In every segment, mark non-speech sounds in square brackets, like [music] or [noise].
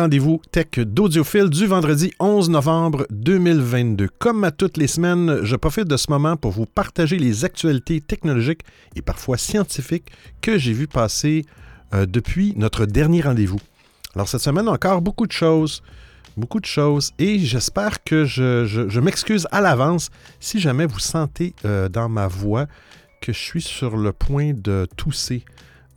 Rendez-vous tech d'Audiophile du vendredi 11 novembre 2022. Comme à toutes les semaines, je profite de ce moment pour vous partager les actualités technologiques et parfois scientifiques que j'ai vues passer euh, depuis notre dernier rendez-vous. Alors cette semaine, encore beaucoup de choses, beaucoup de choses, et j'espère que je, m'excuse à l'avance si jamais vous sentez euh, dans ma voix que je suis sur le point de tousser.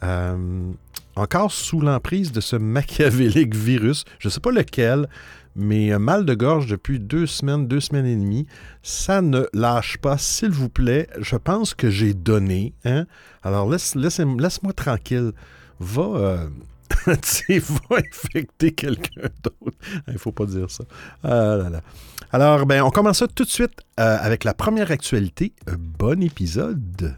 Euh, encore sous l'emprise de ce machiavélique virus. Je ne sais pas lequel, mais mal de gorge depuis deux semaines, deux semaines et demie. Ça ne lâche pas, s'il vous plaît. Je pense que j'ai donné. Hein? Alors laisse, laisse-moi tranquille. Va. Euh, [laughs] va infecter quelqu'un d'autre. Il ne faut pas dire ça. Ah Alors, ben, on commence tout de suite euh, avec la première actualité. Bon épisode.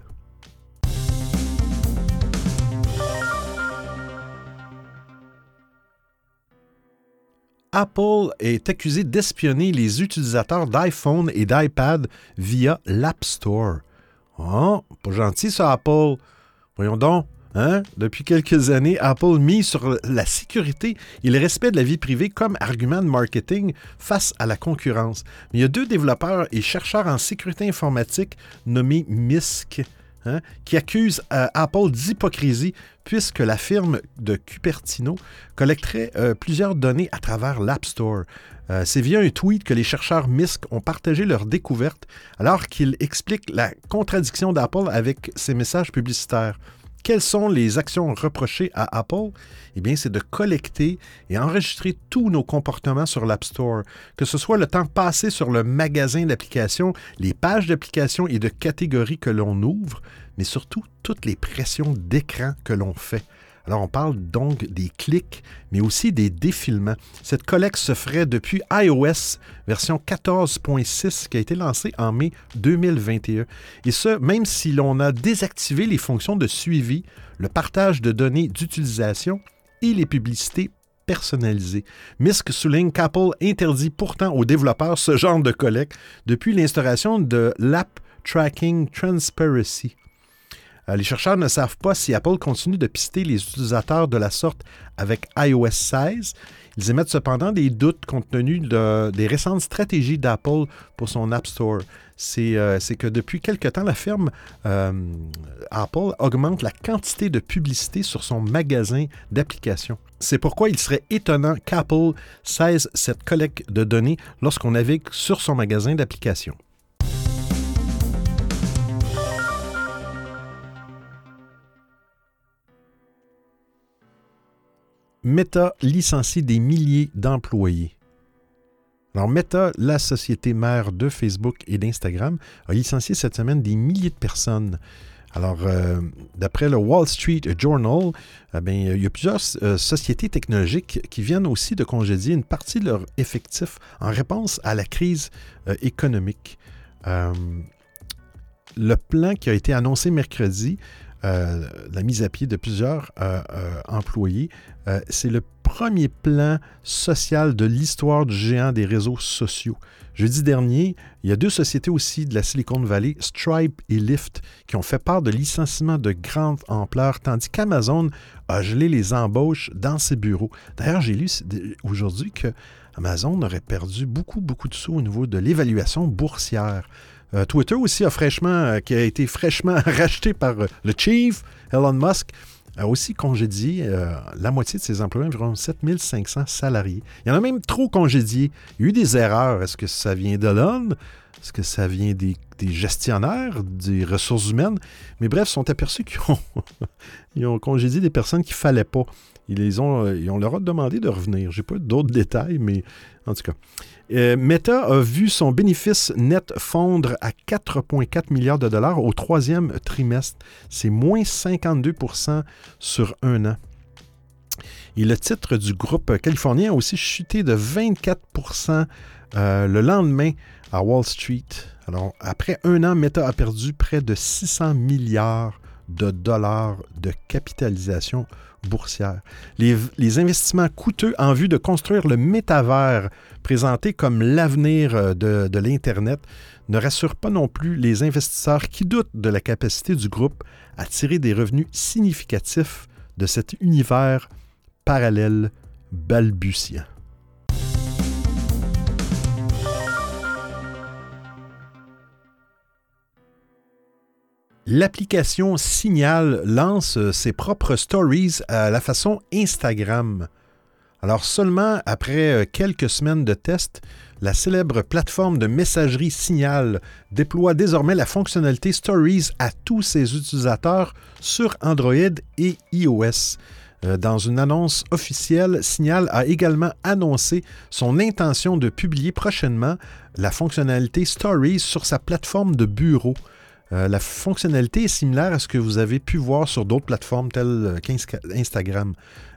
Apple est accusé d'espionner les utilisateurs d'iPhone et d'iPad via l'App Store. Oh, pas gentil ça, Apple. Voyons donc. Hein? Depuis quelques années, Apple mise sur la sécurité et le respect de la vie privée comme argument de marketing face à la concurrence. Mais il y a deux développeurs et chercheurs en sécurité informatique nommés MISC Hein, qui accuse euh, Apple d'hypocrisie puisque la firme de Cupertino collecterait euh, plusieurs données à travers l'App Store. Euh, c'est via un tweet que les chercheurs MISC ont partagé leur découverte alors qu'ils expliquent la contradiction d'Apple avec ses messages publicitaires. Quelles sont les actions reprochées à Apple? Eh bien, c'est de collecter et enregistrer tous nos comportements sur l'App Store, que ce soit le temps passé sur le magasin d'applications, les pages d'applications et de catégories que l'on ouvre, mais surtout toutes les pressions d'écran que l'on fait. Alors, on parle donc des clics, mais aussi des défilements. Cette collecte se ferait depuis iOS version 14.6 qui a été lancée en mai 2021. Et ce, même si l'on a désactivé les fonctions de suivi, le partage de données d'utilisation et les publicités personnalisées. Misk souligne qu'Apple interdit pourtant aux développeurs ce genre de collecte depuis l'instauration de l'App Tracking Transparency. Euh, les chercheurs ne savent pas si Apple continue de pister les utilisateurs de la sorte avec iOS 16. Ils émettent cependant des doutes compte tenu des récentes stratégies d'Apple pour son App Store. C'est euh, que depuis quelque temps, la firme euh, Apple augmente la quantité de publicité sur son magasin d'applications. C'est pourquoi il serait étonnant qu'Apple cesse cette collecte de données lorsqu'on navigue sur son magasin d'applications. Meta licencie des milliers d'employés. Alors, Meta, la société mère de Facebook et d'Instagram, a licencié cette semaine des milliers de personnes. Alors, euh, d'après le Wall Street Journal, eh il y a plusieurs euh, sociétés technologiques qui viennent aussi de congédier une partie de leur effectif en réponse à la crise euh, économique. le plan qui a été annoncé mercredi la mise à pied de plusieurs euh, euh, employés. c'est le premier plan social de l'histoire du géant des réseaux sociaux. Jeudi dernier, il y a deux sociétés aussi de la Silicon Valley, Stripe et Lyft, qui ont fait part de licenciements de grande ampleur, tandis qu'Amazon a gelé les embauches dans ses bureaux. D'ailleurs, j'ai lu aujourd'hui que Amazon aurait perdu beaucoup, beaucoup de sous au niveau de l'évaluation boursière. Euh, Twitter aussi a fraîchement, euh, qui a été fraîchement [laughs] racheté par euh, le Chief, Elon Musk, a aussi congédié la moitié de ses employés, environ 7500 salariés. Il y en a même trop congédiés. Il y a eu des erreurs. Est-ce que ça vient d'Elon? Est-ce que ça vient des, gestionnaires, des ressources humaines? Mais bref, ils sont aperçus qu'ils ont, [laughs] ils congédié des personnes qu'il ne fallait pas. Ils, ont, ils ont leur demandé de revenir. Je n'ai pas d'autres détails, mais en tout cas. Euh, Meta a vu son bénéfice net fondre à 4,4 milliards de dollars au troisième trimestre. C'est moins 52% sur un an. Et le titre du groupe californien a aussi chuté de 24% euh, le lendemain à Wall Street. Alors, après un an, Meta a perdu près de 600 milliards de dollars de capitalisation boursière. Les, investissements coûteux en vue de construire le métavers présenté comme l'avenir euh, de, de l'Internet ne rassurent pas non plus les investisseurs qui doutent de la capacité du groupe à tirer des revenus significatifs de cet univers parallèle balbutiant. L'application Signal lance ses propres stories à la façon Instagram. Alors seulement après quelques semaines de tests, la célèbre plateforme de messagerie Signal déploie désormais la fonctionnalité Stories à tous ses utilisateurs sur Android et iOS. Dans une annonce officielle, Signal a également annoncé son intention de publier prochainement la fonctionnalité Stories sur sa plateforme de bureau. Euh, la fonctionnalité est similaire à ce que vous avez pu voir sur d'autres plateformes telles qu'Instagram.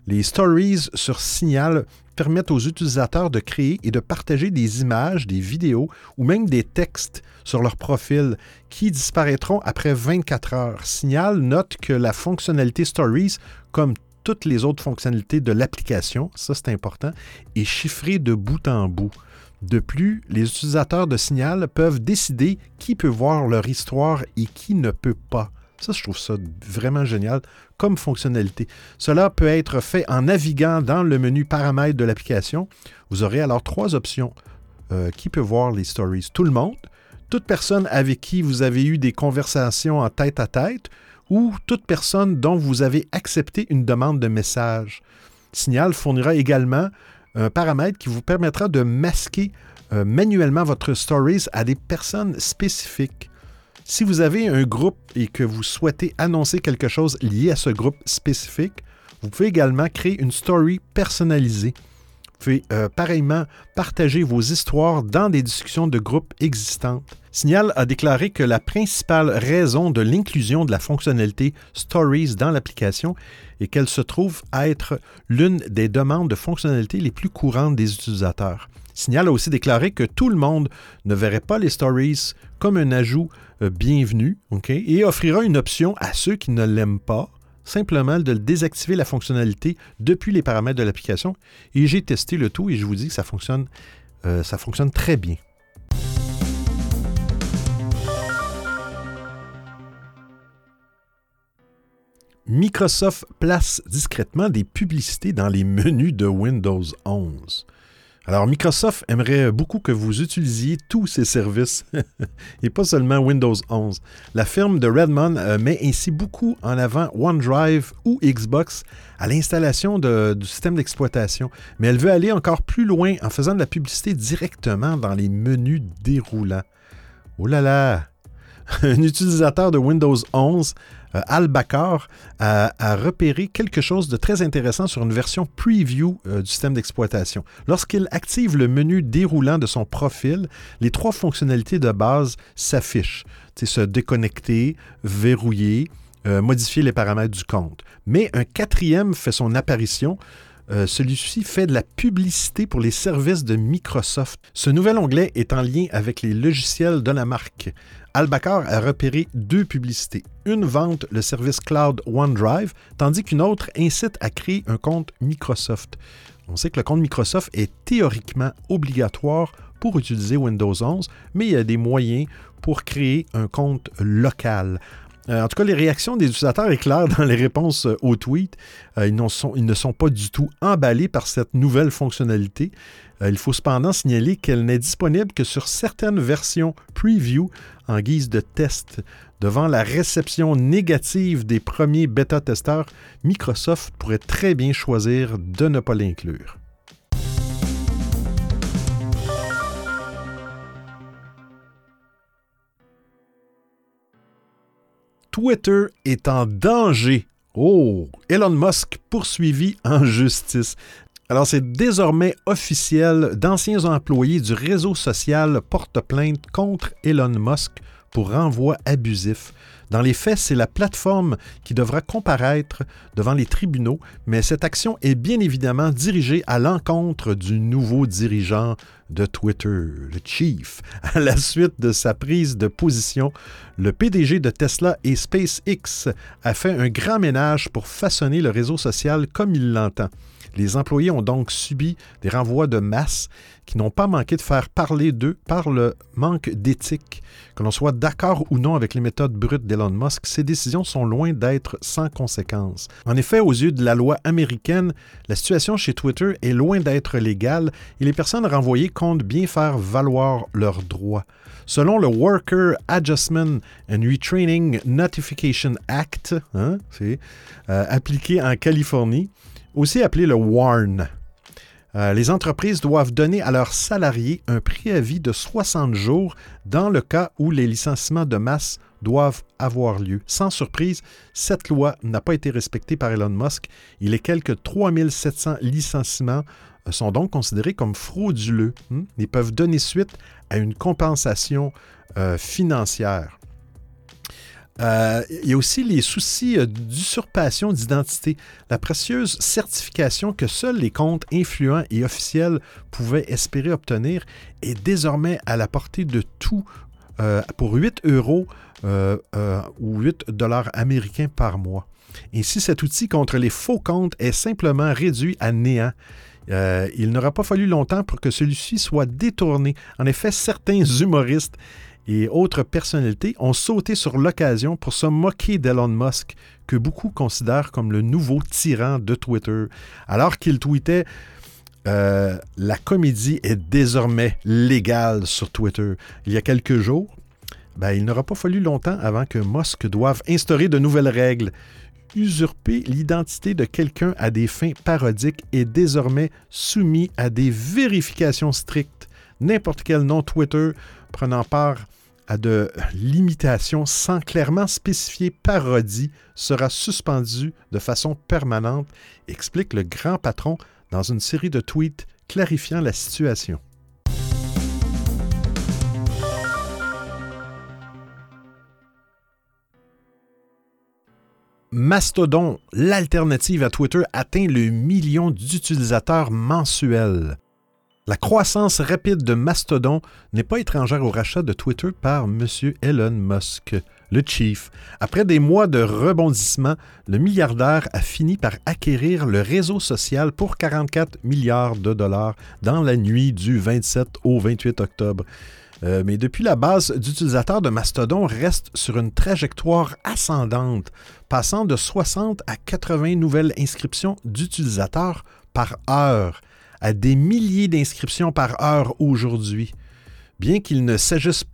Les stories sur Signal permettent aux utilisateurs de créer et de partager des images, des vidéos ou même des textes sur leur profil qui disparaîtront après 24 heures. Signal note que la fonctionnalité Stories, comme toutes les autres fonctionnalités de l'application, ça c'est important, est chiffrée de bout en bout. De plus, les utilisateurs de Signal peuvent décider qui peut voir leur histoire et qui ne peut pas. Ça, je trouve ça vraiment génial comme fonctionnalité. Cela peut être fait en naviguant dans le menu paramètres de l'application. Vous aurez alors trois options. Euh, qui peut voir les stories? Tout le monde, toute personne avec qui vous avez eu des conversations en tête à tête ou toute personne dont vous avez accepté une demande de message. Signal fournira également un paramètre qui vous permettra de masquer euh, manuellement votre stories à des personnes spécifiques. Si vous avez un groupe et que vous souhaitez annoncer quelque chose lié à ce groupe spécifique, vous pouvez également créer une story personnalisée. Pouvez euh, pareillement partager vos histoires dans des discussions de groupe existantes. Signal a déclaré que la principale raison de l'inclusion de la fonctionnalité Stories dans l'application est qu'elle se trouve à être l'une des demandes de fonctionnalité les plus courantes des utilisateurs. Signal a aussi déclaré que tout le monde ne verrait pas les Stories comme un ajout euh, bienvenu et offrira une option à ceux qui ne l'aiment pas simplement de désactiver la fonctionnalité depuis les paramètres de l'application. Et j'ai testé le tout et je vous dis que ça fonctionne, euh, ça fonctionne très bien. Microsoft place discrètement des publicités dans les menus de Windows 11. Alors, Microsoft aimerait beaucoup que vous utilisiez tous ces services [laughs] et pas seulement Windows 11. La firme de Redmond euh, met ainsi beaucoup en avant OneDrive ou Xbox à l'installation du système d'exploitation, mais elle veut aller encore plus loin en faisant de la publicité directement dans les menus déroulants. Oh là là! [laughs] Un utilisateur de Windows 11 euh, Al Bakar a, repéré quelque chose de très intéressant sur une version preview euh, du système d'exploitation. Lorsqu'il active le menu déroulant de son profil, les trois fonctionnalités de base s'affichent. C'est se déconnecter, verrouiller, euh, modifier les paramètres du compte. Mais un quatrième fait son apparition. Celui-ci fait de la publicité pour les services de Microsoft. Ce nouvel onglet est en lien avec les logiciels de la marque. Albacar a repéré deux publicités. Une vante le service cloud OneDrive, tandis qu'une autre incite à créer un compte Microsoft. On sait que le compte Microsoft est théoriquement obligatoire pour utiliser Windows 11, mais il y a des moyens pour créer un compte local. Euh, en tout cas, les réactions des utilisateurs éclairent dans les réponses euh, aux tweets. Euh, ils, ne sont pas du tout emballés par cette nouvelle fonctionnalité. Il faut cependant signaler qu'elle n'est disponible que sur certaines versions preview en guise de test. Devant la réception négative des premiers bêta-testeurs, Microsoft pourrait très bien choisir de ne pas l'inclure. Twitter est en danger. Oh, Elon Musk poursuivi en justice. Alors c'est désormais officiel, d'anciens employés du réseau social portent plainte contre Elon Musk pour renvoi abusif. Dans les faits, c'est la plateforme qui devra comparaître devant les tribunaux, mais cette action est bien évidemment dirigée à l'encontre du nouveau dirigeant de Twitter, le chief. À la suite de sa prise de position, le PDG de Tesla et SpaceX a fait un grand ménage pour façonner le réseau social comme il l'entend. Les employés ont donc subi des renvois de masse qui n'ont pas manqué de faire parler d'eux par le manque d'éthique. Que l'on soit d'accord ou non avec les méthodes brutes d'Elon Musk, ces décisions sont loin d'être sans conséquences. En effet, aux yeux de la loi américaine, la situation chez Twitter est loin d'être légale et les personnes renvoyées comptent bien faire valoir leurs droits. Selon le Worker Adjustment and Retraining Notification Act, hein, euh, appliqué en Californie, aussi appelé le WARN. Euh, les entreprises doivent donner à leurs salariés un préavis de 60 jours dans le cas où les licenciements de masse doivent avoir lieu. Sans surprise, cette loi n'a pas été respectée par Elon Musk et les quelques 3700 licenciements euh, sont donc considérés comme frauduleux. Hmm? Ils peuvent donner suite à une compensation euh, financière. Euh, il y a aussi les soucis euh, d'usurpation d'identité. La précieuse certification que seuls les comptes influents et officiels pouvaient espérer obtenir est désormais à la portée de tout euh, pour 8 euros ou 8 dollars américains par mois. Ainsi, cet outil contre les faux comptes est simplement réduit à néant. il n'aura pas fallu longtemps pour que celui-ci soit détourné. En effet, certains humoristes et autres personnalités ont sauté sur l'occasion pour se moquer d'Elon Musk, que beaucoup considèrent comme le nouveau tyran de Twitter, alors qu'il tweetait euh, La comédie est désormais légale sur Twitter. Il y a quelques jours, ben, il n'aura pas fallu longtemps avant que Musk doive instaurer de nouvelles règles. Usurper l'identité de quelqu'un à des fins parodiques est désormais soumis à des vérifications strictes. N'importe quel nom Twitter prenant part à de limitations sans clairement spécifier parodie sera suspendu de façon permanente, explique le grand patron dans une série de tweets clarifiant la situation. Mastodon, l'alternative à Twitter, atteint le million d'utilisateurs mensuels. La croissance rapide de Mastodon n'est pas étrangère au rachat de Twitter par M. Elon Musk, le chief. Après des mois de rebondissement, le milliardaire a fini par acquérir le réseau social pour 44 milliards de dollars dans la nuit du 27 au 28 octobre. Euh, mais depuis, la base d'utilisateurs de Mastodon reste sur une trajectoire ascendante, passant de 60 à 80 nouvelles inscriptions d'utilisateurs par heure à des milliers d'inscriptions par heure aujourd'hui. Bien qu'il ne s'agisse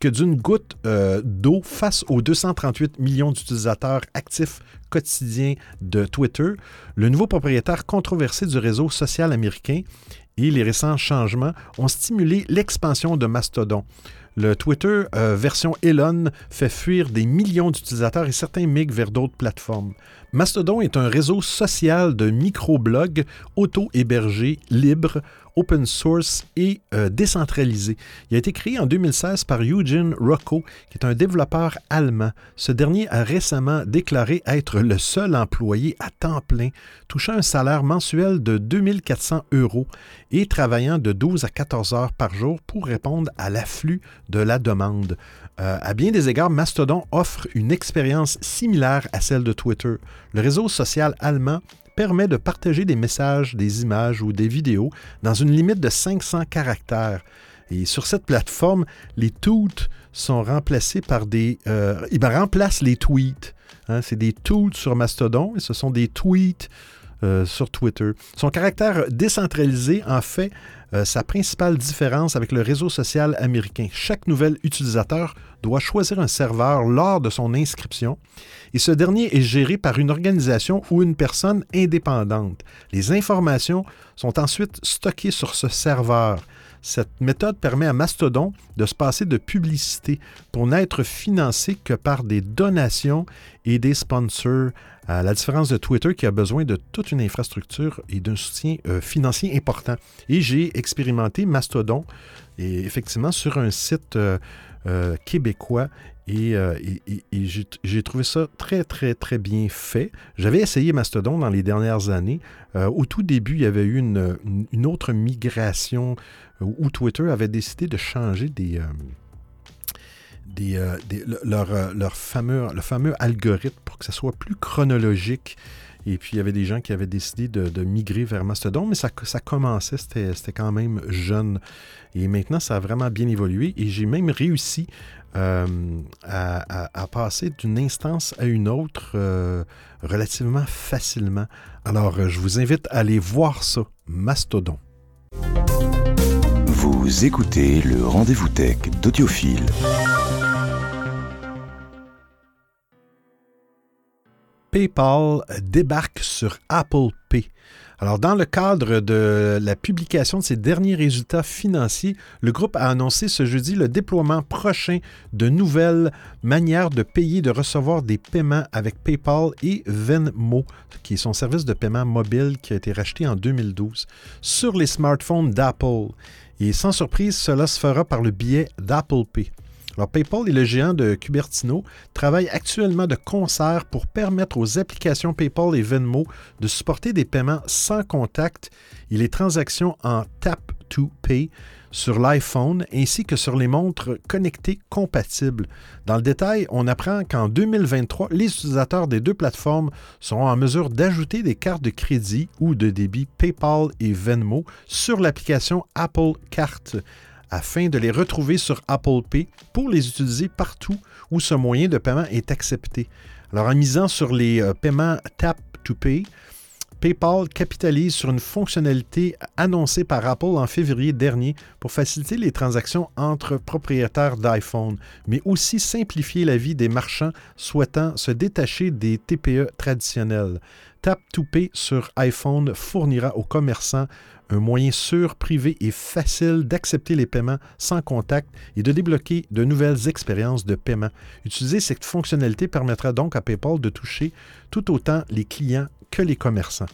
que d'une goutte euh, d'eau face aux 238 millions d'utilisateurs actifs quotidiens de Twitter, le nouveau propriétaire controversé du réseau social américain et les récents changements ont stimulé l'expansion de Mastodon. Le Twitter euh, version Elon fait fuir des millions d'utilisateurs et certains migrent vers d'autres plateformes. Mastodon est un réseau social de microblogs auto-hébergés, libres, open source et euh, décentralisé. Il a été créé en 2016 par Eugene Rocco, qui est un développeur allemand. Ce dernier a récemment déclaré être le seul employé à temps plein, touchant un salaire mensuel de 2400 euros et travaillant de 12 à 14 heures par jour pour répondre à l'afflux de la demande. Euh, à bien des égards, Mastodon offre une expérience similaire à celle de Twitter. Le réseau social allemand permet de partager des messages, des images ou des vidéos dans une limite de 500 caractères. Et sur cette plateforme, les tweets sont remplacés par des... Euh, ils remplacent les tweets. Hein. c'est des tweets sur Mastodon et ce sont des tweets euh, sur Twitter. Son caractère décentralisé en fait euh, sa principale différence avec le réseau social américain. Chaque nouvel utilisateur doit choisir un serveur lors de son inscription et ce dernier est géré par une organisation ou une personne indépendante. Les informations sont ensuite stockées sur ce serveur. Cette méthode permet à Mastodon de se passer de publicité pour n'être financé que par des donations et des sponsors, à la différence de Twitter qui a besoin de toute une infrastructure et d'un soutien euh, financier important. Et j'ai expérimenté Mastodon effectivement sur un site euh, euh, québécois Et, j'ai trouvé ça très, très, très bien fait. J'avais essayé Mastodon dans les dernières années. au tout début, il y avait eu une autre migration où Twitter avait décidé de changer euh, leur, euh, leur, fameux, le fameux algorithme pour que ça soit plus chronologique. Et puis, il y avait des gens qui avaient décidé de, migrer vers Mastodon, mais ça, ça commençait, c'était quand même jeune. Et maintenant, ça a vraiment bien évolué. Et j'ai même réussi euh, à, passer d'une instance à une autre relativement facilement. Alors, je vous invite à aller voir ça, Mastodon. Vous écoutez le rendez-vous tech d'Audiophile. PayPal débarque sur Apple Pay. Alors, dans le cadre de la publication de ses derniers résultats financiers, le groupe a annoncé ce jeudi le déploiement prochain de nouvelles manières de payer, de recevoir des paiements avec PayPal et Venmo, qui est son service de paiement mobile qui a été racheté en 2012, sur les smartphones d'Apple. Et sans surprise, cela se fera par le biais d'Apple Pay. Alors, PayPal et le géant de Cupertino travaillent actuellement de concert pour permettre aux applications PayPal et Venmo de supporter des paiements sans contact et les transactions en Tap to Pay sur l'iPhone ainsi que sur les montres connectées compatibles. Dans le détail, on apprend qu'en 2023, les utilisateurs des deux plateformes seront en mesure d'ajouter des cartes de crédit ou de débit PayPal et Venmo sur l'application Apple Card afin de les retrouver sur Apple Pay pour les utiliser partout où ce moyen de paiement est accepté. Alors en misant sur les euh, paiements Tap to Pay, PayPal capitalise sur une fonctionnalité annoncée par Apple en février dernier pour faciliter les transactions entre propriétaires d'iPhone, mais aussi simplifier la vie des marchands souhaitant se détacher des TPE traditionnels. Tap to Pay sur iPhone fournira aux commerçants un moyen sûr, privé et facile d'accepter les paiements sans contact et de débloquer de nouvelles expériences de paiement. Utiliser cette fonctionnalité permettra donc à PayPal de toucher tout autant les clients les commerçants.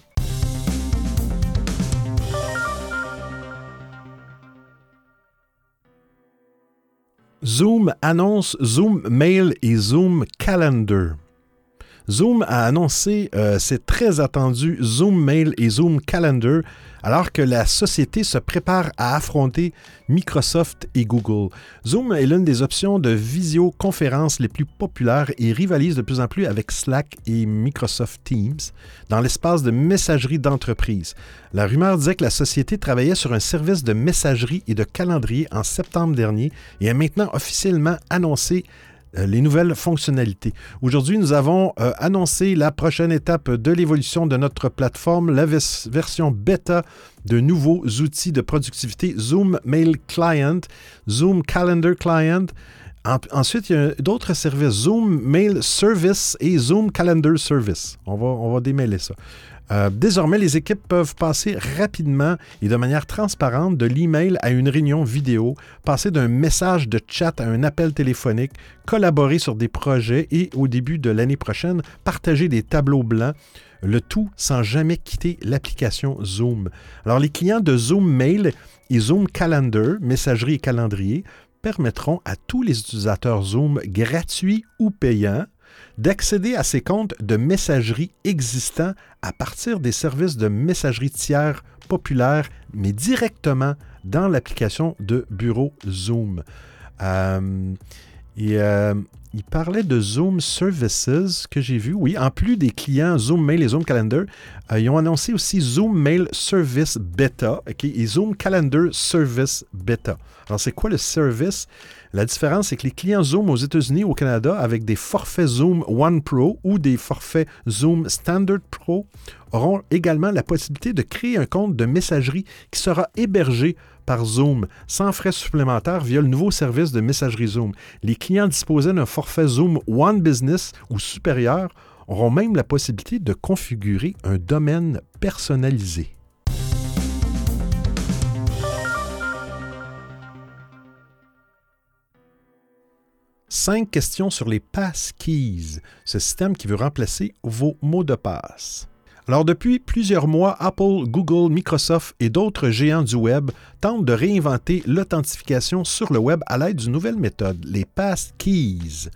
Zoom annonce Zoom Mail et Zoom Calendar. Zoom a annoncé euh, c'est très attendu Zoom Mail et Zoom Calendar alors que la société se prépare à affronter Microsoft et Google. Zoom est l'une des options de visioconférence les plus populaires et rivalise de plus en plus avec Slack et Microsoft Teams dans l'espace de messagerie d'entreprise. La rumeur disait que la société travaillait sur un service de messagerie et de calendrier en septembre dernier et a maintenant officiellement annoncé les nouvelles fonctionnalités. Aujourd'hui, nous avons euh, annoncé la prochaine étape de l'évolution de notre plateforme, la version bêta de nouveaux outils de productivité Zoom Mail Client, Zoom Calendar Client. ensuite, il y a d'autres services, Zoom Mail Service et Zoom Calendar Service. On va, on va démêler ça. Euh, désormais, les équipes peuvent passer rapidement et de manière transparente de l'email à une réunion vidéo, passer d'un message de chat à un appel téléphonique, collaborer sur des projets et, au début de l'année prochaine, partager des tableaux blancs, le tout sans jamais quitter l'application Zoom. Alors, les clients de Zoom Mail et Zoom Calendar, messagerie et calendrier, permettront à tous les utilisateurs Zoom gratuits ou payants d'accéder à ces comptes de messagerie existants à partir des services de messagerie tiers populaires, mais directement dans l'application de bureau Zoom. Euh, et, euh, il parlait de Zoom Services que j'ai vu. Oui, en plus des clients Zoom Mail et Zoom Calendar, euh, ils ont annoncé aussi Zoom Mail Service Beta et Zoom Calendar Service Beta. Alors, c'est quoi le service? La différence, c'est que les clients Zoom aux États-Unis, au Canada, avec des forfaits Zoom One Pro ou des forfaits Zoom Standard Pro, auront également la possibilité de créer un compte de messagerie qui sera hébergé par Zoom sans frais supplémentaires via le nouveau service de messagerie Zoom. Les clients disposant d'un forfait Zoom One Business ou supérieur auront même la possibilité de configurer un domaine personnalisé. Cinq questions sur les passkeys, ce système qui veut remplacer vos mots de passe. Alors depuis plusieurs mois, Apple, Google, Microsoft et d'autres géants du web tentent de réinventer l'authentification sur le web à l'aide d'une nouvelle méthode, les passkeys.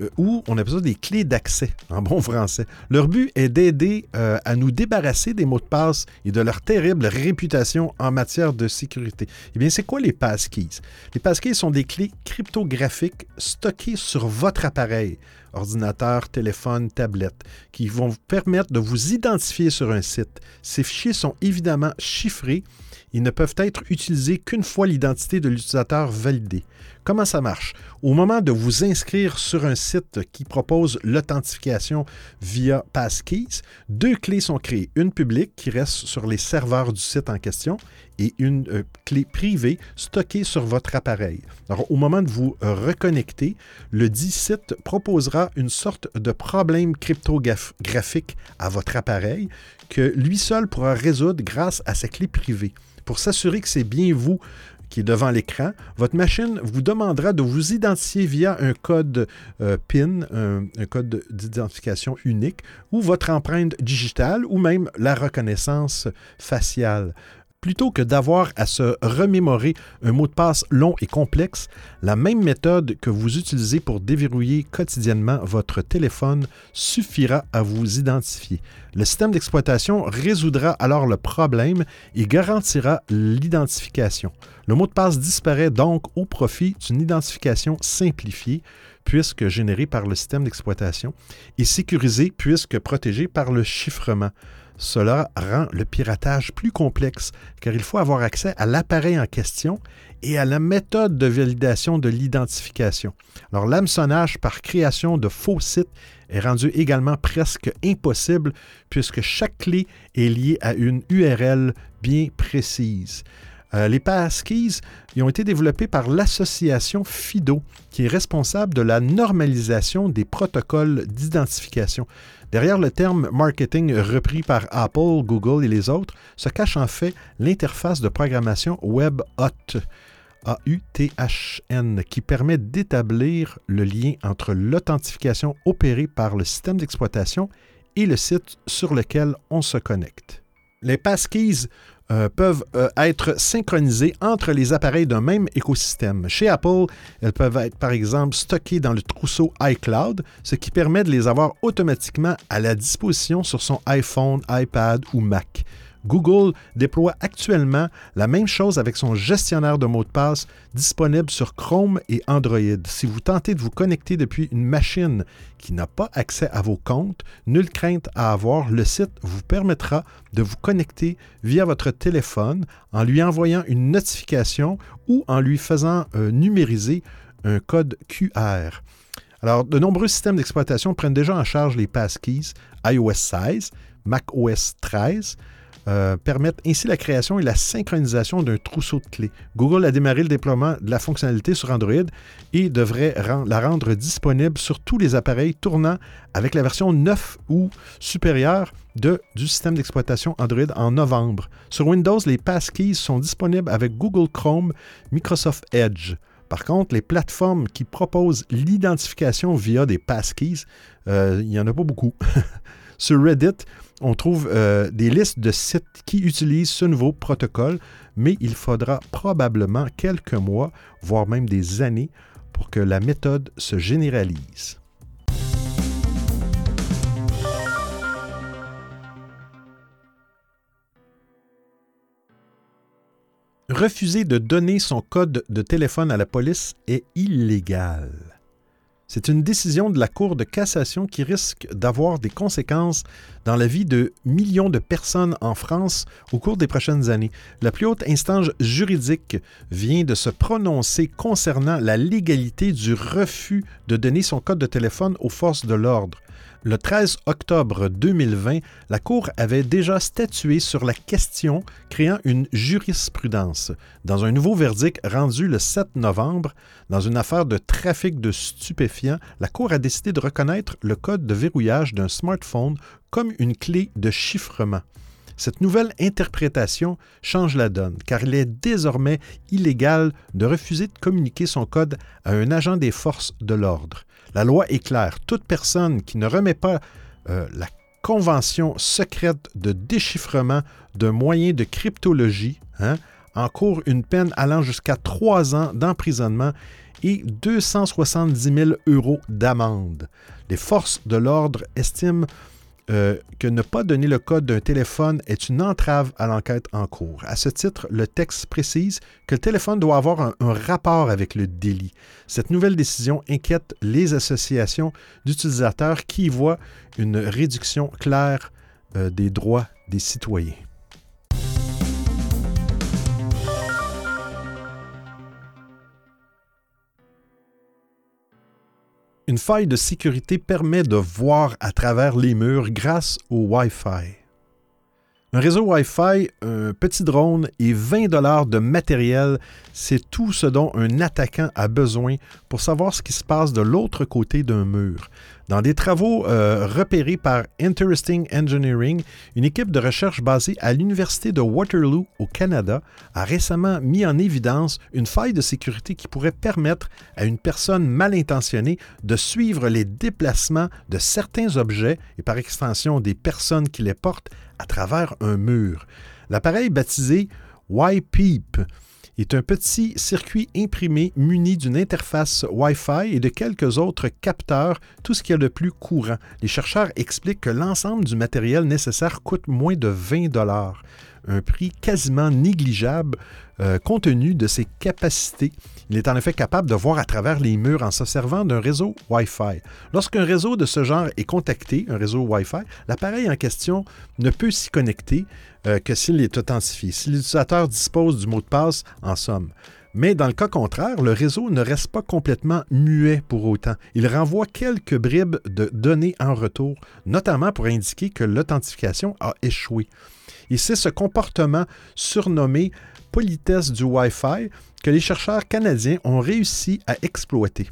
Euh, ou on appelle ça des clés d'accès en bon français. Leur but est d'aider euh, à nous débarrasser des mots de passe et de leur terrible réputation en matière de sécurité. Eh bien, c'est quoi les passkeys? Les passkeys sont des clés cryptographiques stockées sur votre appareil, ordinateur, téléphone, tablette, qui vont vous permettre de vous identifier sur un site. Ces fichiers sont évidemment chiffrés ils ne peuvent être utilisés qu'une fois l'identité de l'utilisateur validée. Comment ça marche? Au moment de vous inscrire sur un site qui propose l'authentification via Passkeys, deux clés sont créées. Une publique qui reste sur les serveurs du site en question et une euh, clé privée stockée sur votre appareil. Alors, au moment de vous reconnecter, le dit site proposera une sorte de problème cryptographique à votre appareil que lui seul pourra résoudre grâce à sa clé privée. Pour s'assurer que c'est bien vous qui est devant l'écran, votre machine vous demandera de vous identifier via un code euh, PIN, un code d'identification unique, ou votre empreinte digitale, ou même la reconnaissance faciale. Plutôt que d'avoir à se remémorer un mot de passe long et complexe, la même méthode que vous utilisez pour déverrouiller quotidiennement votre téléphone suffira à vous identifier. Le système d'exploitation résoudra alors le problème et garantira l'identification. Le mot de passe disparaît donc au profit d'une identification simplifiée puisque générée par le système d'exploitation et sécurisée puisque protégée par le chiffrement. Cela rend le piratage plus complexe car il faut avoir accès à l'appareil en question et à la méthode de validation de l'identification. Alors l'hameçonnage par création de faux sites est rendu également presque impossible puisque chaque clé est liée à une URL bien précise. Euh, les passkeys ont été développés par l'association FIDO, qui est responsable de la normalisation des protocoles d'identification. Derrière le terme marketing repris par Apple, Google et les autres se cache en fait l'interface de programmation WebHot. AUTHN, qui permet d'établir le lien entre l'authentification opérée par le système d'exploitation et le site sur lequel on se connecte. Les passkeys euh, peuvent euh, être synchronisées entre les appareils d'un même écosystème. Chez Apple, elles peuvent être par exemple stockées dans le trousseau iCloud, ce qui permet de les avoir automatiquement à la disposition sur son iPhone, iPad ou Mac. Google déploie actuellement la même chose avec son gestionnaire de mots de passe disponible sur Chrome et Android. Si vous tentez de vous connecter depuis une machine qui n'a pas accès à vos comptes, nulle crainte à avoir, le site vous permettra de vous connecter via votre téléphone en lui envoyant une notification ou en lui faisant euh, numériser un code QR. Alors, de nombreux systèmes d'exploitation prennent déjà en charge les passkeys iOS 16, macOS 13, euh, permettent ainsi la création et la synchronisation d'un trousseau de clés. Google a démarré le déploiement de la fonctionnalité sur Android et devrait la rendre disponible sur tous les appareils tournant avec la version 9 ou supérieure du système d'exploitation Android en novembre. Sur Windows, les passkeys sont disponibles avec Google Chrome, Microsoft Edge. Par contre, les plateformes qui proposent l'identification via des passkeys, euh, il n'y en a pas beaucoup. [laughs] Sur Reddit, on trouve euh, des listes de sites qui utilisent ce nouveau protocole, mais il faudra probablement quelques mois, voire même des années, pour que la méthode se généralise. Refuser de donner son code de téléphone à la police est illégal. C'est une décision de la Cour de cassation qui risque d'avoir des conséquences dans la vie de millions de personnes en France au cours des prochaines années. La plus haute instance juridique vient de se prononcer concernant la légalité du refus de donner son code de téléphone aux forces de l'ordre. Le 13 octobre 2020, la Cour avait déjà statué sur la question, créant une jurisprudence. Dans un nouveau verdict rendu le 7 novembre, dans une affaire de trafic de stupéfiants, la Cour a décidé de reconnaître le code de verrouillage d'un smartphone comme une clé de chiffrement. Cette nouvelle interprétation change la donne, car il est désormais illégal de refuser de communiquer son code à un agent des forces de l'ordre. La loi est claire. Toute personne qui ne remet pas euh, la convention secrète de déchiffrement d'un moyen de cryptologie hein, encourt une peine allant jusqu'à trois ans d'emprisonnement et 270 000 euros d'amende. Les forces de l'ordre estiment euh, que ne pas donner le code d'un téléphone est une entrave à l'enquête en cours. À ce titre, le texte précise que le téléphone doit avoir un, rapport avec le délit. Cette nouvelle décision inquiète les associations d'utilisateurs qui y voient une réduction claire euh, des droits des citoyens. Une faille de sécurité permet de voir à travers les murs grâce au Wi-Fi. Un réseau Wi-Fi, un petit drone et 20 dollars de matériel, c'est tout ce dont un attaquant a besoin pour savoir ce qui se passe de l'autre côté d'un mur. Dans des travaux euh, repérés par Interesting Engineering, une équipe de recherche basée à l'Université de Waterloo au Canada a récemment mis en évidence une faille de sécurité qui pourrait permettre à une personne mal intentionnée de suivre les déplacements de certains objets et par extension des personnes qui les portent à travers un mur. L'appareil baptisé YPEEP est un petit circuit imprimé muni d'une interface Wi-Fi et de quelques autres capteurs, tout ce qu'il y a de plus courant. Les chercheurs expliquent que l'ensemble du matériel nécessaire coûte moins de 20 dollars, un prix quasiment négligeable euh, compte tenu de ses capacités. Il est en effet capable de voir à travers les murs en se servant d'un réseau Wi-Fi. Lorsqu'un réseau de ce genre est contacté, un réseau Wi-Fi, l'appareil en question ne peut s'y connecter euh, que s'il est authentifié, si l'utilisateur dispose du mot de passe, en somme. Mais dans le cas contraire, le réseau ne reste pas complètement muet pour autant. Il renvoie quelques bribes de données en retour, notamment pour indiquer que l'authentification a échoué. Et c'est ce comportement surnommé politesse du Wi-Fi que les chercheurs canadiens ont réussi à exploiter.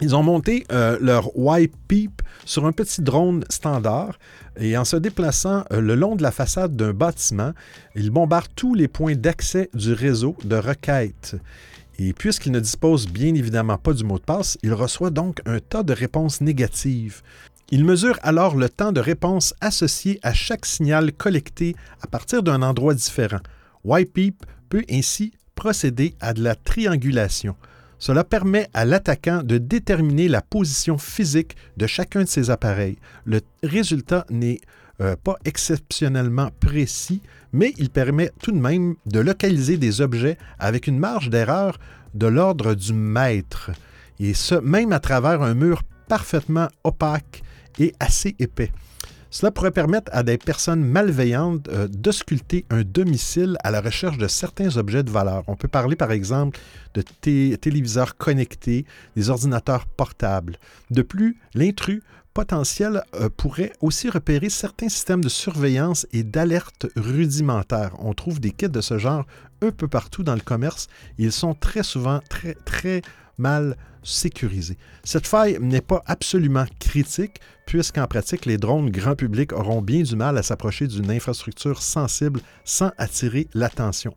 Ils ont monté euh, leur Y-Peep sur un petit drone standard et en se déplaçant euh, le long de la façade d'un bâtiment, ils bombardent tous les points d'accès du réseau de requête. Et puisqu'il ne dispose bien évidemment pas du mot de passe, il reçoit donc un tas de réponses négatives. Il mesure alors le temps de réponse associé à chaque signal collecté à partir d'un endroit différent. YPeep peut ainsi procéder à de la triangulation. Cela permet à l'attaquant de déterminer la position physique de chacun de ses appareils. Le résultat n'est euh, pas exceptionnellement précis, mais il permet tout de même de localiser des objets avec une marge d'erreur de l'ordre du mètre, et ce, même à travers un mur parfaitement opaque et assez épais. Cela pourrait permettre à des personnes malveillantes euh, d'ausculter un domicile à la recherche de certains objets de valeur. On peut parler par exemple de téléviseurs connectés, des ordinateurs portables. De plus, l'intrus potentiel euh, pourrait aussi repérer certains systèmes de surveillance et d'alerte rudimentaires. On trouve des kits de ce genre un peu partout dans le commerce. Ils sont très souvent très, très mal sécurisés. Cette faille n'est pas absolument critique, puisqu'en pratique, les drones grand public auront bien du mal à s'approcher d'une infrastructure sensible sans attirer l'attention.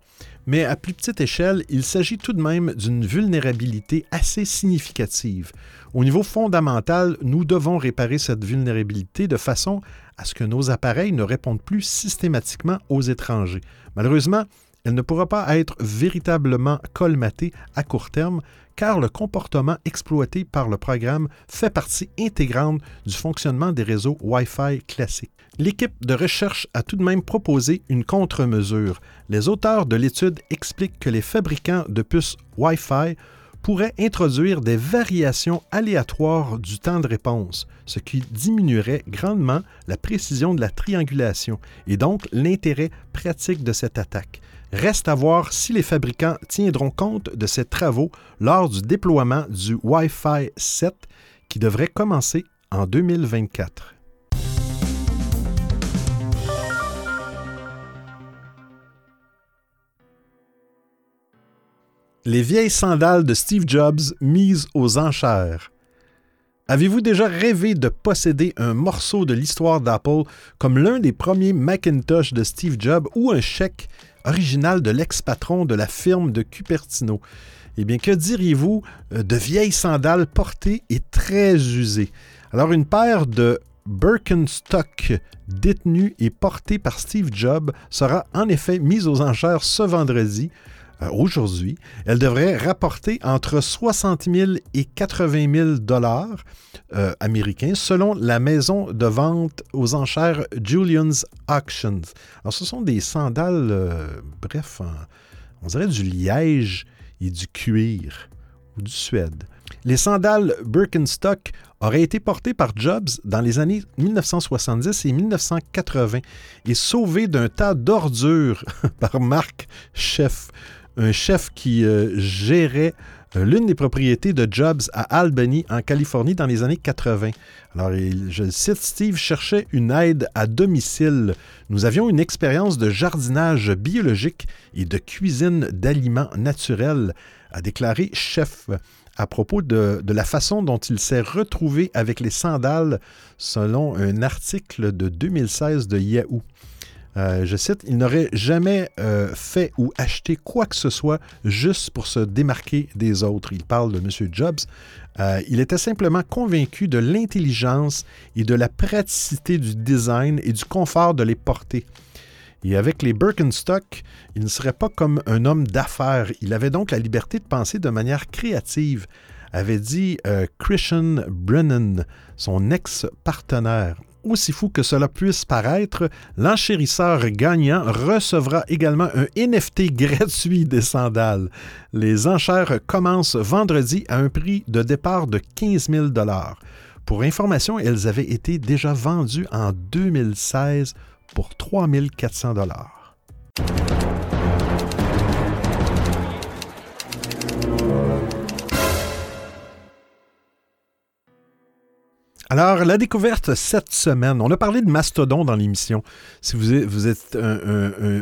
Mais à plus petite échelle, il s'agit tout de même d'une vulnérabilité assez significative. Au niveau fondamental, nous devons réparer cette vulnérabilité de façon à ce que nos appareils ne répondent plus systématiquement aux étrangers. Malheureusement, elle ne pourra pas être véritablement colmatée à court terme car le comportement exploité par le programme fait partie intégrante du fonctionnement des réseaux Wi-Fi classiques. L'équipe de recherche a tout de même proposé une contre-mesure. Les auteurs de l'étude expliquent que les fabricants de puces Wi-Fi pourraient introduire des variations aléatoires du temps de réponse, ce qui diminuerait grandement la précision de la triangulation et donc l'intérêt pratique de cette attaque. Reste à voir si les fabricants tiendront compte de ces travaux lors du déploiement du Wi-Fi 7 qui devrait commencer en 2024. Les vieilles sandales de Steve Jobs mises aux enchères. Avez-vous déjà rêvé de posséder un morceau de l'histoire d'Apple comme l'un des premiers Macintosh de Steve Jobs ou un chèque original de l'ex-patron de la firme de Cupertino. Eh bien, que diriez-vous euh, de vieilles sandales portées et très usées? Alors, une paire de Birkenstock détenue et portée par Steve Jobs sera en effet mise aux enchères ce vendredi euh, aujourd'hui, elle devrait rapporter entre 60 000 et 80 000 dollars euh, américains selon la maison de vente aux enchères Julian's Auctions. Alors, ce sont des sandales, euh, bref, on dirait du liège et du cuir ou du suède. Les sandales Birkenstock auraient été portées par Jobs dans les années 1970 et 1980 et sauvées d'un tas d'ordures [laughs] par Mark Chef, un chef qui euh, gérait euh, l'une des propriétés de Jobs à Albany, en Californie, dans les années 80. Alors, je cite, Steve cherchait une aide à domicile. Nous avions une expérience de jardinage biologique et de cuisine d'aliments naturels, a déclaré Chef à propos de, la façon dont il s'est retrouvé avec les sandales, selon un article de 2016 de Yahoo. Euh, je cite, il n'aurait jamais euh, fait ou acheté quoi que ce soit juste pour se démarquer des autres. Il parle de M. Jobs. Euh, il était simplement convaincu de l'intelligence et de la praticité du design et du confort de les porter. Et avec les Birkenstock, il ne serait pas comme un homme d'affaires. Il avait donc la liberté de penser de manière créative, avait dit Christian Brennan, son ex-partenaire. Aussi fou que cela puisse paraître, l'enchérisseur gagnant recevra également un NFT [laughs] gratuit des sandales. Les enchères commencent vendredi à un prix de départ de 15 000 Pour information, elles avaient été déjà vendues en 2016 pour 3 400 Alors, la découverte cette semaine, on a parlé de Mastodon dans l'émission. Si vous êtes, êtes un,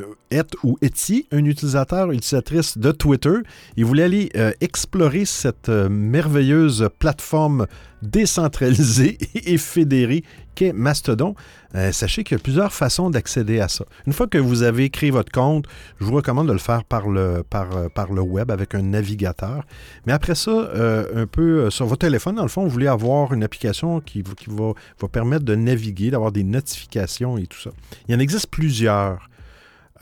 ou étiez un utilisateur, utilisatrice de Twitter et vous voulez aller euh, explorer cette euh, merveilleuse plateforme décentralisée [laughs] et fédérée qu'est Mastodon, euh, sachez qu'il y a plusieurs façons d'accéder à ça. Une fois que vous avez créé votre compte, je vous recommande de le faire par le, par, euh, par le web avec un navigateur. Mais après ça, euh, un peu sur votre téléphone, dans le fond, vous voulez avoir une application qui, qui va, va permettre de naviguer, d'avoir des notifications et tout ça. Il y en existe plusieurs.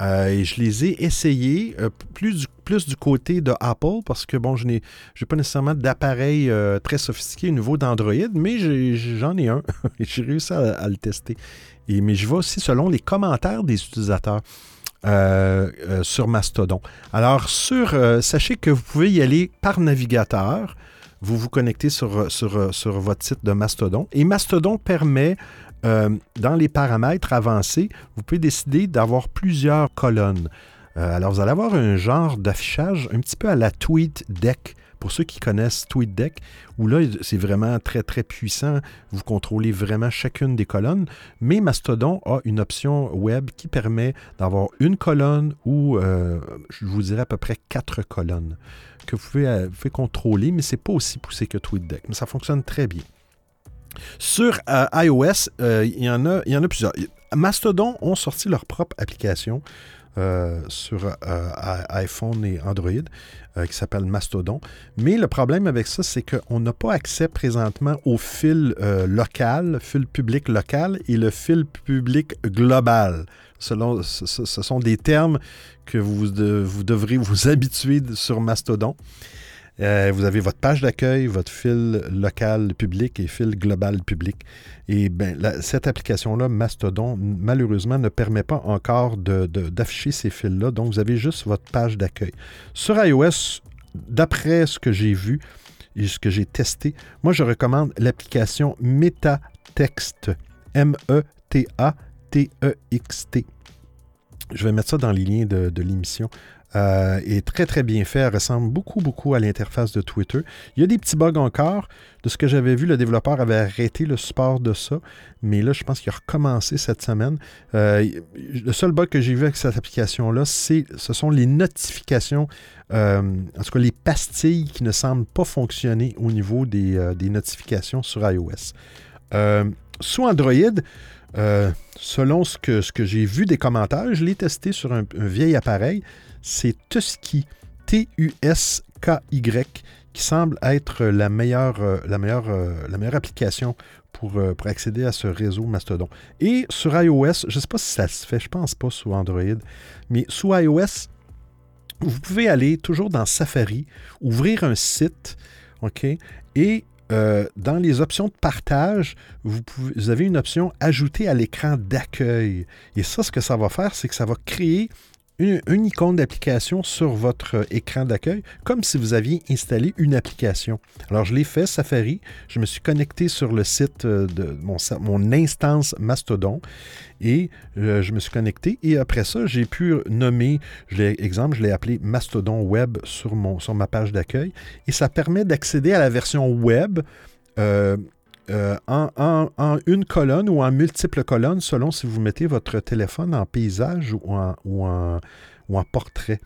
Euh, et je les ai essayés euh, plus, du, côté de Apple parce que, bon, je n'ai pas nécessairement d'appareil euh, très sophistiqué au niveau d'Android, mais j'en ai, un [laughs] et j'ai réussi à, le tester. Mais je vais aussi selon les commentaires des utilisateurs. sur Mastodon. Alors, sur, sachez que vous pouvez y aller par navigateur. Vous vous connectez sur votre site de Mastodon. Et Mastodon permet euh, dans les paramètres avancés, vous pouvez décider d'avoir plusieurs colonnes. Euh, alors, vous allez avoir un genre d'affichage un petit peu à la TweetDeck. Pour ceux qui connaissent TweetDeck, où là, c'est vraiment très, très puissant. Vous contrôlez vraiment chacune des colonnes. Mais Mastodon a une option web qui permet d'avoir une colonne ou, euh, je vous dirais, à peu près quatre colonnes que vous pouvez, vous pouvez contrôler, mais ce n'est pas aussi poussé que TweetDeck. Mais ça fonctionne très bien. Sur euh, iOS, euh, il, y en a, plusieurs. Mastodon ont sorti leur propre application euh, sur iPhone et Android qui s'appelle Mastodon. Mais le problème avec ça, c'est qu'on n'a pas accès présentement au fil local, fil public local et le fil public global. Ce, sont des termes que vous devrez vous [laughs] habituer sur Mastodon. Euh, vous avez votre page d'accueil, votre fil local public et fil global public. Et ben, cette application-là, Mastodon, malheureusement, ne permet pas encore d'afficher ces fils-là. Donc, vous avez juste votre page d'accueil. Sur iOS, d'après ce que j'ai vu et ce que j'ai testé, moi, je recommande l'application MetaText. M-E-T-A-T-E-X-T. E je vais mettre ça dans les liens de l'émission euh, est très très bien fait. Elle ressemble beaucoup beaucoup à l'interface de Twitter. Il y a des petits bugs encore. De ce que j'avais vu, le développeur avait arrêté le support de ça, mais là, je pense qu'il a recommencé cette semaine. Euh, le seul bug que j'ai vu avec cette application-là, ce sont les notifications, euh, en tout cas les pastilles qui ne semblent pas fonctionner au niveau des, notifications sur iOS. sous Android, selon ce que, j'ai vu des commentaires, je l'ai testé sur un vieil appareil c'est Tusky, T-U-S-K-Y, qui semble être la meilleure, euh, euh, application pour, euh, pour, accéder à ce réseau Mastodon. Et sur iOS, je ne sais pas si ça se fait, je pense pas sous Android, mais sous iOS, vous pouvez aller toujours dans Safari, ouvrir un site, OK, et euh, dans les options de partage, vous, vous avez une option Ajouter à l'écran d'accueil. Et ça, ce que ça va faire, c'est que ça va créer une, icône d'application sur votre écran d'accueil, comme si vous aviez installé une application. Alors, je l'ai fait, Safari. Je me suis connecté sur le site euh, de mon, instance Mastodon et euh, je me suis connecté. Et après ça, j'ai pu nommer, je exemple, je l'ai appelé Mastodon Web sur, ma page d'accueil. Et ça permet d'accéder à la version web. Euh, en, une colonne ou en multiples colonnes selon si vous mettez votre téléphone en paysage ou en, ou en, portrait.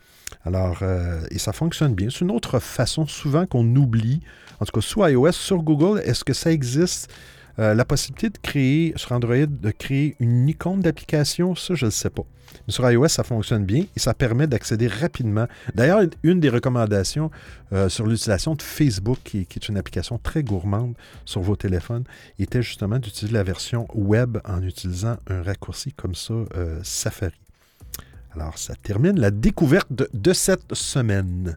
Alors, euh, et ça fonctionne bien. C'est une autre façon souvent qu'on oublie, en tout cas sur iOS, sur Google, est-ce que ça existe? Euh, la possibilité de créer, sur Android, de créer une icône d'application, ça, je ne sais pas. Mais sur iOS, ça fonctionne bien et ça permet d'accéder rapidement. D'ailleurs, une des recommandations euh, sur l'utilisation de Facebook, qui, est une application très gourmande sur vos téléphones, était justement d'utiliser la version web en utilisant un raccourci comme ça, euh, Safari. Alors, ça termine la découverte de cette semaine.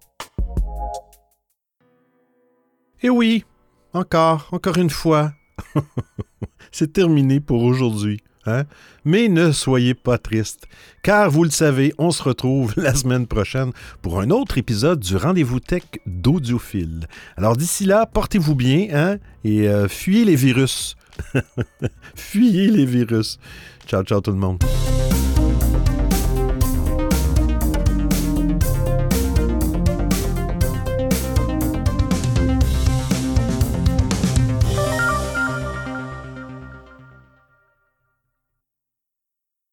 Et oui, encore, encore une fois. [laughs] c'est terminé pour aujourd'hui. Hein? Mais ne soyez pas triste, car vous le savez, on se retrouve [laughs] la semaine prochaine pour un autre épisode du Rendez-vous Tech d'Audiophile. Alors d'ici là, portez-vous bien hein? et euh, fuyez les virus. [laughs] fuyez les virus. Ciao, ciao tout le monde.